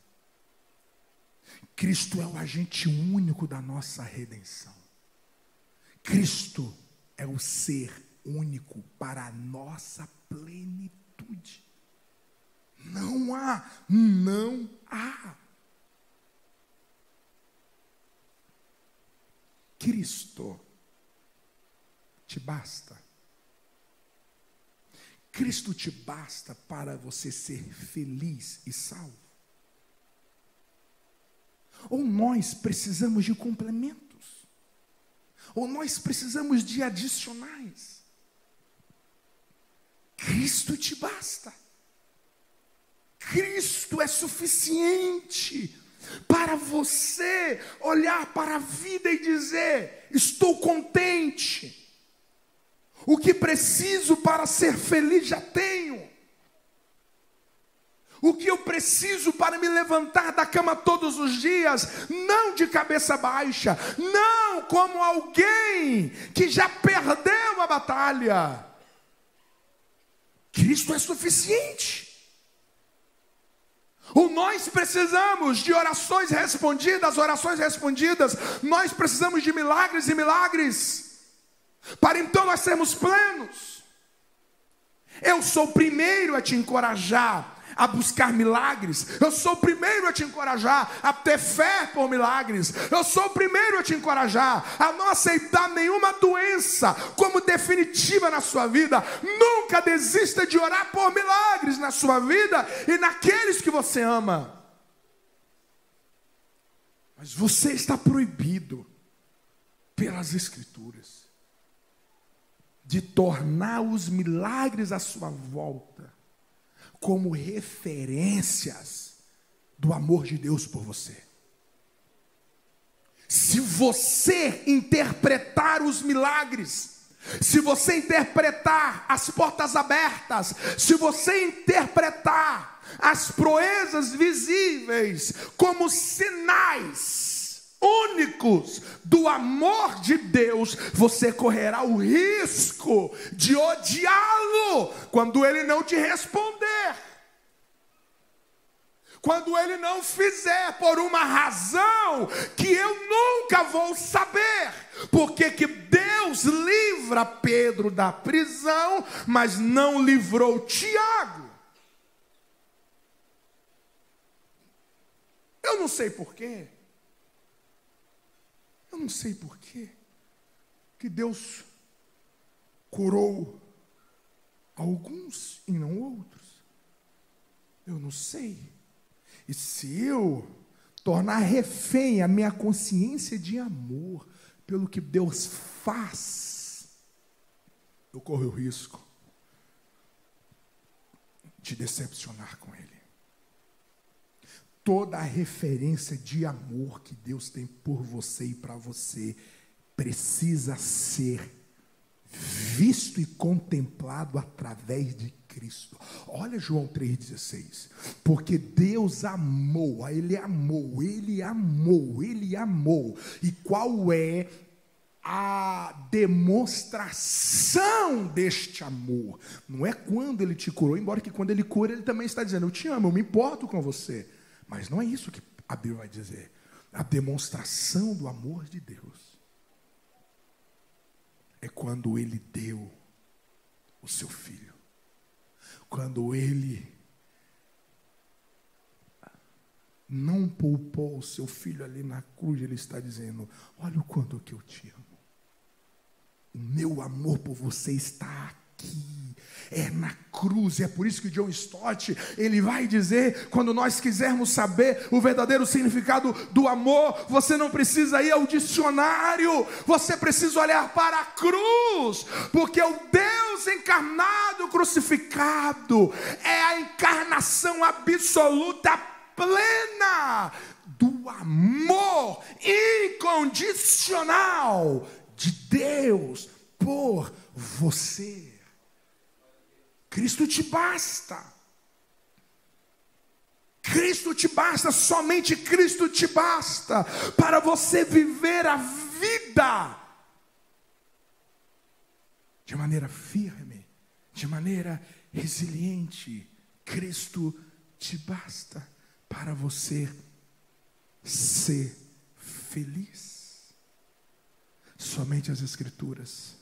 Speaker 1: Cristo é o agente único da nossa redenção. Cristo é o ser único para a nossa plenitude. Não há, não há. Cristo te basta. Cristo te basta para você ser feliz e salvo. Ou nós precisamos de complemento ou nós precisamos de adicionais. Cristo te basta. Cristo é suficiente para você olhar para a vida e dizer: estou contente. O que preciso para ser feliz já tenho o que eu preciso para me levantar da cama todos os dias, não de cabeça baixa, não como alguém que já perdeu a batalha. Cristo é suficiente. Ou nós precisamos de orações respondidas, orações respondidas, nós precisamos de milagres e milagres, para então nós sermos plenos. Eu sou o primeiro a te encorajar a buscar milagres. Eu sou o primeiro a te encorajar a ter fé por milagres. Eu sou o primeiro a te encorajar a não aceitar nenhuma doença como definitiva na sua vida. Nunca desista de orar por milagres na sua vida e naqueles que você ama. Mas você está proibido pelas Escrituras de tornar os milagres à sua volta como referências do amor de Deus por você. Se você interpretar os milagres se você interpretar as portas abertas, se você interpretar as proezas visíveis como sinais únicos do amor de Deus, você correrá o risco de odiá-lo quando ele não te responder quando ele não fizer por uma razão que eu nunca vou saber. Porque que Deus livra Pedro da prisão, mas não livrou Tiago. Eu não sei porquê. Não sei porquê que Deus curou alguns e não outros. Eu não sei. E se eu tornar refém a minha consciência de amor pelo que Deus faz, eu corro o risco de decepcionar com Ele. Toda a referência de amor que Deus tem por você e para você precisa ser visto e contemplado através de Cristo. Olha João 3,16. Porque Deus amou, ele amou, ele amou, ele amou. E qual é a demonstração deste amor? Não é quando ele te curou, embora que quando ele cura, ele também está dizendo: Eu te amo, eu me importo com você. Mas não é isso que a Bíblia vai dizer. A demonstração do amor de Deus é quando ele deu o seu filho quando ele não poupou o seu filho ali na cruz, ele está dizendo: Olha o quanto que eu te amo. O meu amor por você está aqui é na cruz. É por isso que John Stott, ele vai dizer, quando nós quisermos saber o verdadeiro significado do amor, você não precisa ir ao dicionário, você precisa olhar para a cruz, porque o Deus encarnado, crucificado, é a encarnação absoluta plena do amor incondicional de Deus por você. Cristo te basta. Cristo te basta, somente Cristo te basta para você viver a vida de maneira firme, de maneira resiliente. Cristo te basta para você ser feliz. Somente as Escrituras,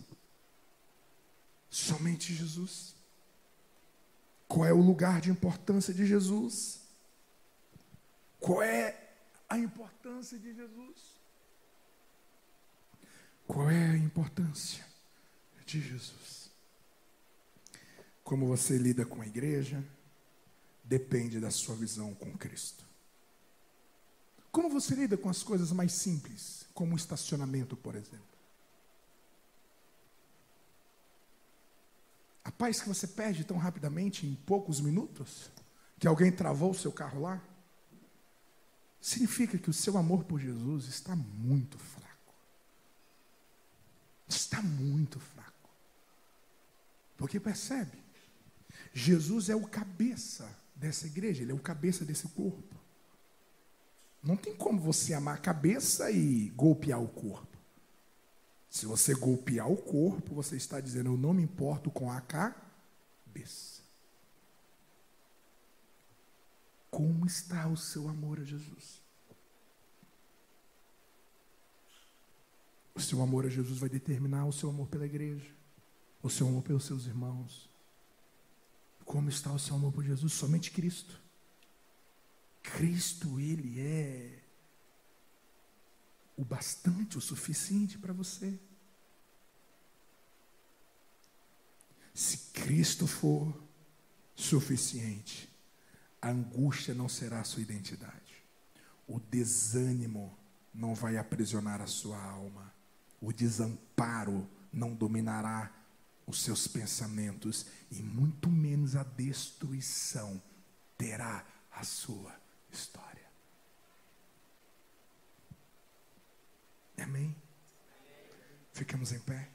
Speaker 1: somente Jesus. Qual é o lugar de importância de Jesus? Qual é a importância de Jesus? Qual é a importância de Jesus? Como você lida com a igreja depende da sua visão com Cristo. Como você lida com as coisas mais simples, como o estacionamento, por exemplo? A paz que você perde tão rapidamente, em poucos minutos, que alguém travou o seu carro lá, significa que o seu amor por Jesus está muito fraco. Está muito fraco. Porque percebe, Jesus é o cabeça dessa igreja, ele é o cabeça desse corpo. Não tem como você amar a cabeça e golpear o corpo. Se você golpear o corpo, você está dizendo: Eu não me importo com a cabeça. Como está o seu amor a Jesus? O seu amor a Jesus vai determinar o seu amor pela igreja, o seu amor pelos seus irmãos. Como está o seu amor por Jesus? Somente Cristo. Cristo, Ele é o bastante, o suficiente para você. Se Cristo for suficiente, a angústia não será a sua identidade. O desânimo não vai aprisionar a sua alma. O desamparo não dominará os seus pensamentos e muito menos a destruição terá a sua história. Amém? Ficamos em pé.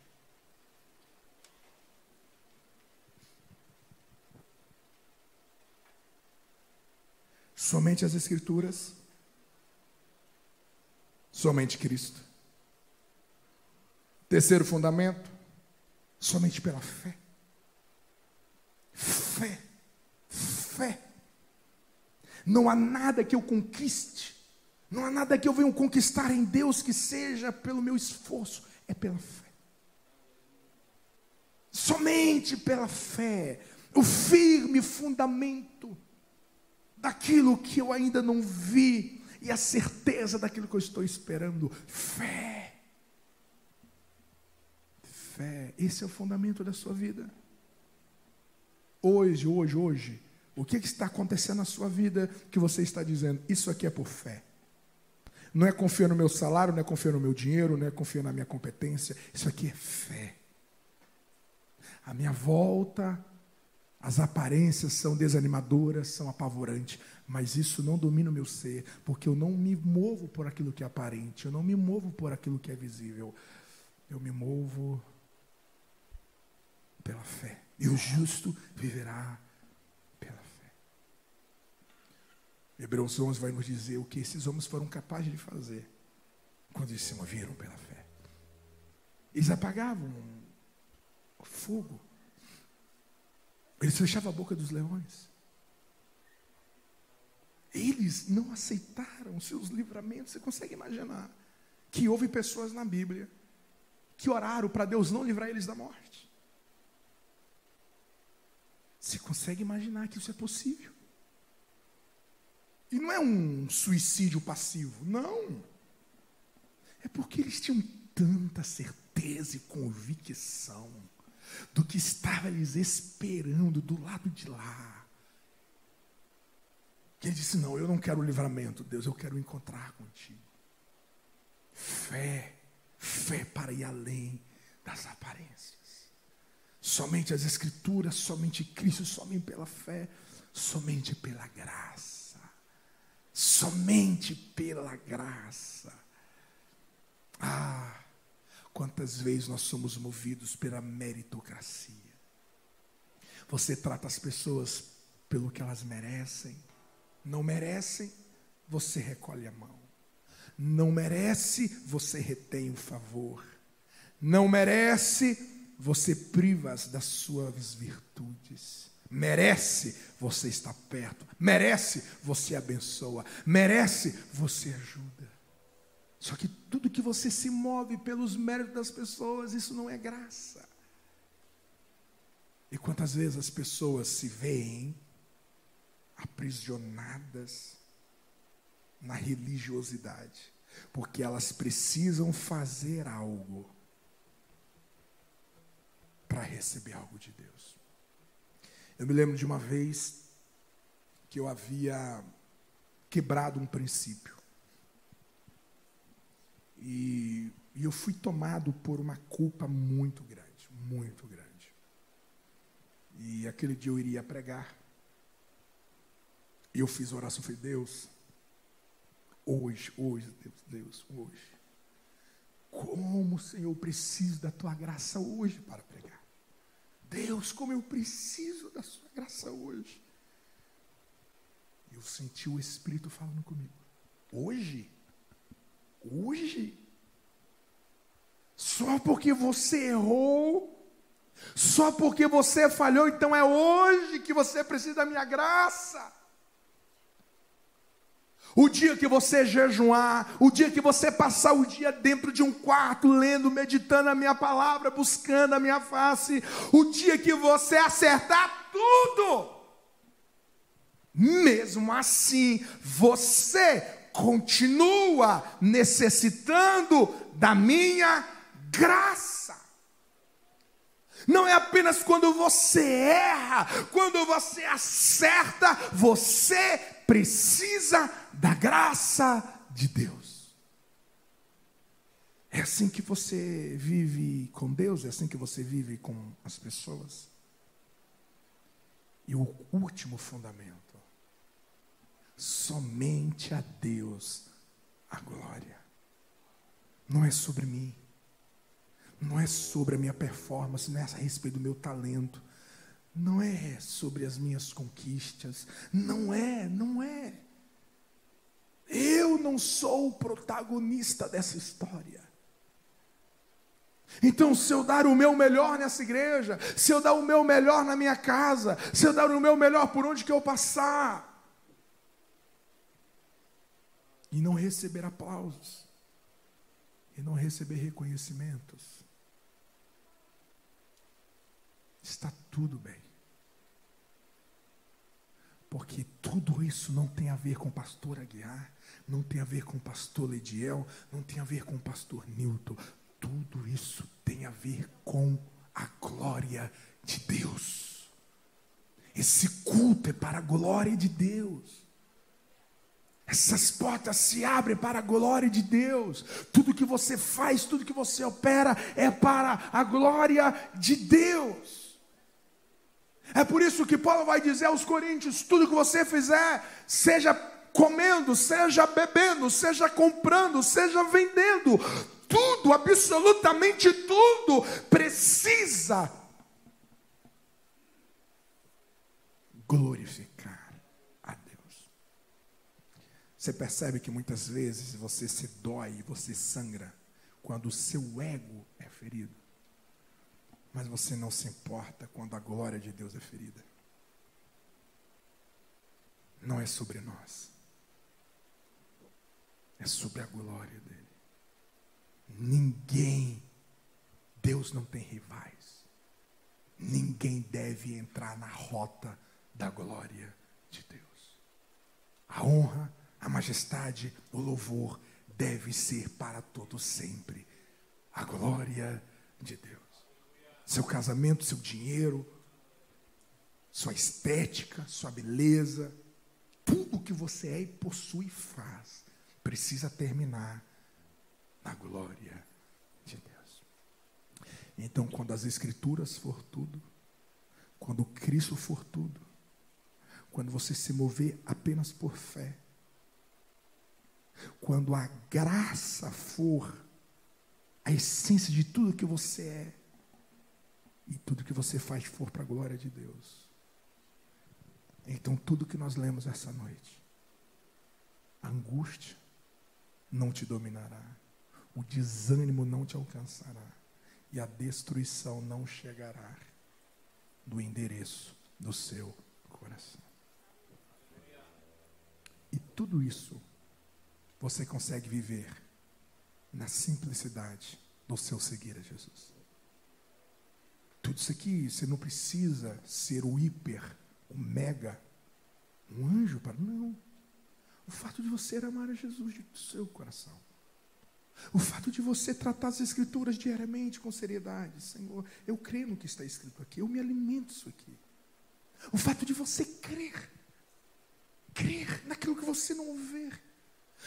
Speaker 1: Somente as Escrituras, somente Cristo. Terceiro fundamento, somente pela fé. Fé, fé. Não há nada que eu conquiste não há nada que eu venha conquistar em Deus que seja pelo meu esforço, é pela fé. Somente pela fé, o firme fundamento daquilo que eu ainda não vi e a certeza daquilo que eu estou esperando. Fé. Fé. Esse é o fundamento da sua vida. Hoje, hoje, hoje, o que, que está acontecendo na sua vida que você está dizendo? Isso aqui é por fé. Não é confiar no meu salário, não é confiar no meu dinheiro, não é confiar na minha competência. Isso aqui é fé. A minha volta as aparências são desanimadoras, são apavorantes, mas isso não domina o meu ser, porque eu não me movo por aquilo que é aparente, eu não me movo por aquilo que é visível. Eu me movo pela fé. E o justo viverá pela fé. Hebreus 11 vai nos dizer o que esses homens foram capazes de fazer quando eles se moveram pela fé. Eles apagavam o fogo eles fechavam a boca dos leões. Eles não aceitaram seus livramentos. Você consegue imaginar que houve pessoas na Bíblia que oraram para Deus não livrar eles da morte? Você consegue imaginar que isso é possível? E não é um suicídio passivo, não. É porque eles tinham tanta certeza e convicção do que estava lhes esperando do lado de lá. Que ele disse: Não, eu não quero o livramento, Deus, eu quero encontrar contigo. Fé, fé para ir além das aparências. Somente as Escrituras, somente Cristo, somente pela fé, somente pela graça. Somente pela graça. Ah, Quantas vezes nós somos movidos pela meritocracia? Você trata as pessoas pelo que elas merecem. Não merecem, você recolhe a mão. Não merece, você retém o favor. Não merece, você priva-as das suas virtudes. Merece, você está perto. Merece, você abençoa. Merece, você ajuda. Só que tudo que você se move pelos méritos das pessoas, isso não é graça. E quantas vezes as pessoas se veem aprisionadas na religiosidade, porque elas precisam fazer algo para receber algo de Deus. Eu me lembro de uma vez que eu havia quebrado um princípio. E, e eu fui tomado por uma culpa muito grande, muito grande. E aquele dia eu iria pregar. E eu fiz oração, falei, Deus, hoje, hoje, Deus, Deus, hoje. Como, Senhor, eu preciso da tua graça hoje para pregar. Deus, como eu preciso da sua graça hoje. Eu senti o Espírito falando comigo. Hoje? Hoje? Só porque você errou? Só porque você falhou, então é hoje que você precisa da minha graça. O dia que você jejuar, o dia que você passar o dia dentro de um quarto, lendo, meditando a minha palavra, buscando a minha face, o dia que você acertar tudo, mesmo assim, você continua necessitando da minha graça. Não é apenas quando você erra, quando você acerta, você precisa da graça de Deus. É assim que você vive com Deus, é assim que você vive com as pessoas. E o último fundamento somente a Deus a glória. Não é sobre mim, não é sobre a minha performance, não é a respeito do meu talento, não é sobre as minhas conquistas, não é, não é. Eu não sou o protagonista dessa história. Então, se eu dar o meu melhor nessa igreja, se eu dar o meu melhor na minha casa, se eu dar o meu melhor por onde que eu passar, e não receber aplausos, e não receber reconhecimentos, está tudo bem. Porque tudo isso não tem a ver com pastor Aguiar, não tem a ver com o pastor Lediel, não tem a ver com o pastor Newton. Tudo isso tem a ver com a glória de Deus. Esse culto é para a glória de Deus. Essas portas se abrem para a glória de Deus. Tudo que você faz, tudo que você opera é para a glória de Deus. É por isso que Paulo vai dizer aos Coríntios: tudo que você fizer, seja comendo, seja bebendo, seja comprando, seja vendendo, tudo, absolutamente tudo, precisa glorificar a Deus. Você percebe que muitas vezes você se dói, você sangra, quando o seu ego é ferido. Mas você não se importa quando a glória de Deus é ferida. Não é sobre nós, é sobre a glória dele. Ninguém, Deus não tem rivais. Ninguém deve entrar na rota da glória de Deus. A honra, a majestade, o louvor deve ser para todos sempre. A glória de Deus. Seu casamento, seu dinheiro, sua estética, sua beleza, tudo que você é e possui faz, precisa terminar na glória de Deus. Então, quando as Escrituras for tudo, quando Cristo for tudo, quando você se mover apenas por fé, quando a graça for a essência de tudo que você é, e tudo que você faz for para a glória de Deus. Então, tudo que nós lemos essa noite, angústia não te dominará o desânimo não te alcançará e a destruição não chegará do endereço do seu coração. E tudo isso você consegue viver na simplicidade do seu seguir a Jesus. Tudo isso aqui, você não precisa ser o hiper, o mega, um anjo para. Não. O fato de você amar a Jesus do seu coração. O fato de você tratar as escrituras diariamente com seriedade, Senhor, eu creio no que está escrito aqui, eu me alimento disso aqui. O fato de você crer, crer naquilo que você não vê,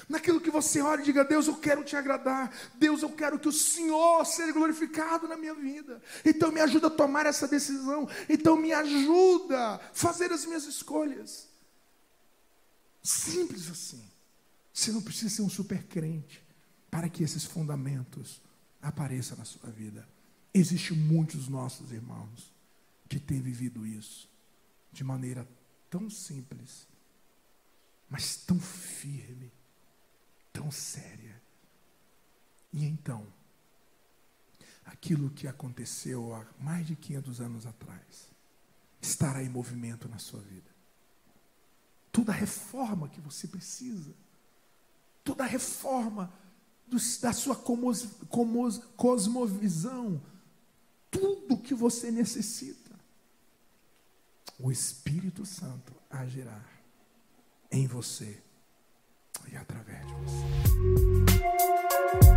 Speaker 1: naquilo que você olha e diga: Deus, eu quero te agradar, Deus, eu quero que o Senhor seja glorificado na minha vida. Então me ajuda a tomar essa decisão, então me ajuda a fazer as minhas escolhas. Simples assim. Você não precisa ser um super crente para que esses fundamentos apareçam na sua vida. Existem muitos nossos irmãos que têm vivido isso de maneira tão simples, mas tão firme, tão séria. E então, aquilo que aconteceu há mais de 500 anos atrás estará em movimento na sua vida. Toda a reforma que você precisa, toda a reforma da sua cosmovisão, tudo que você necessita. O Espírito Santo agirá em você e através de você.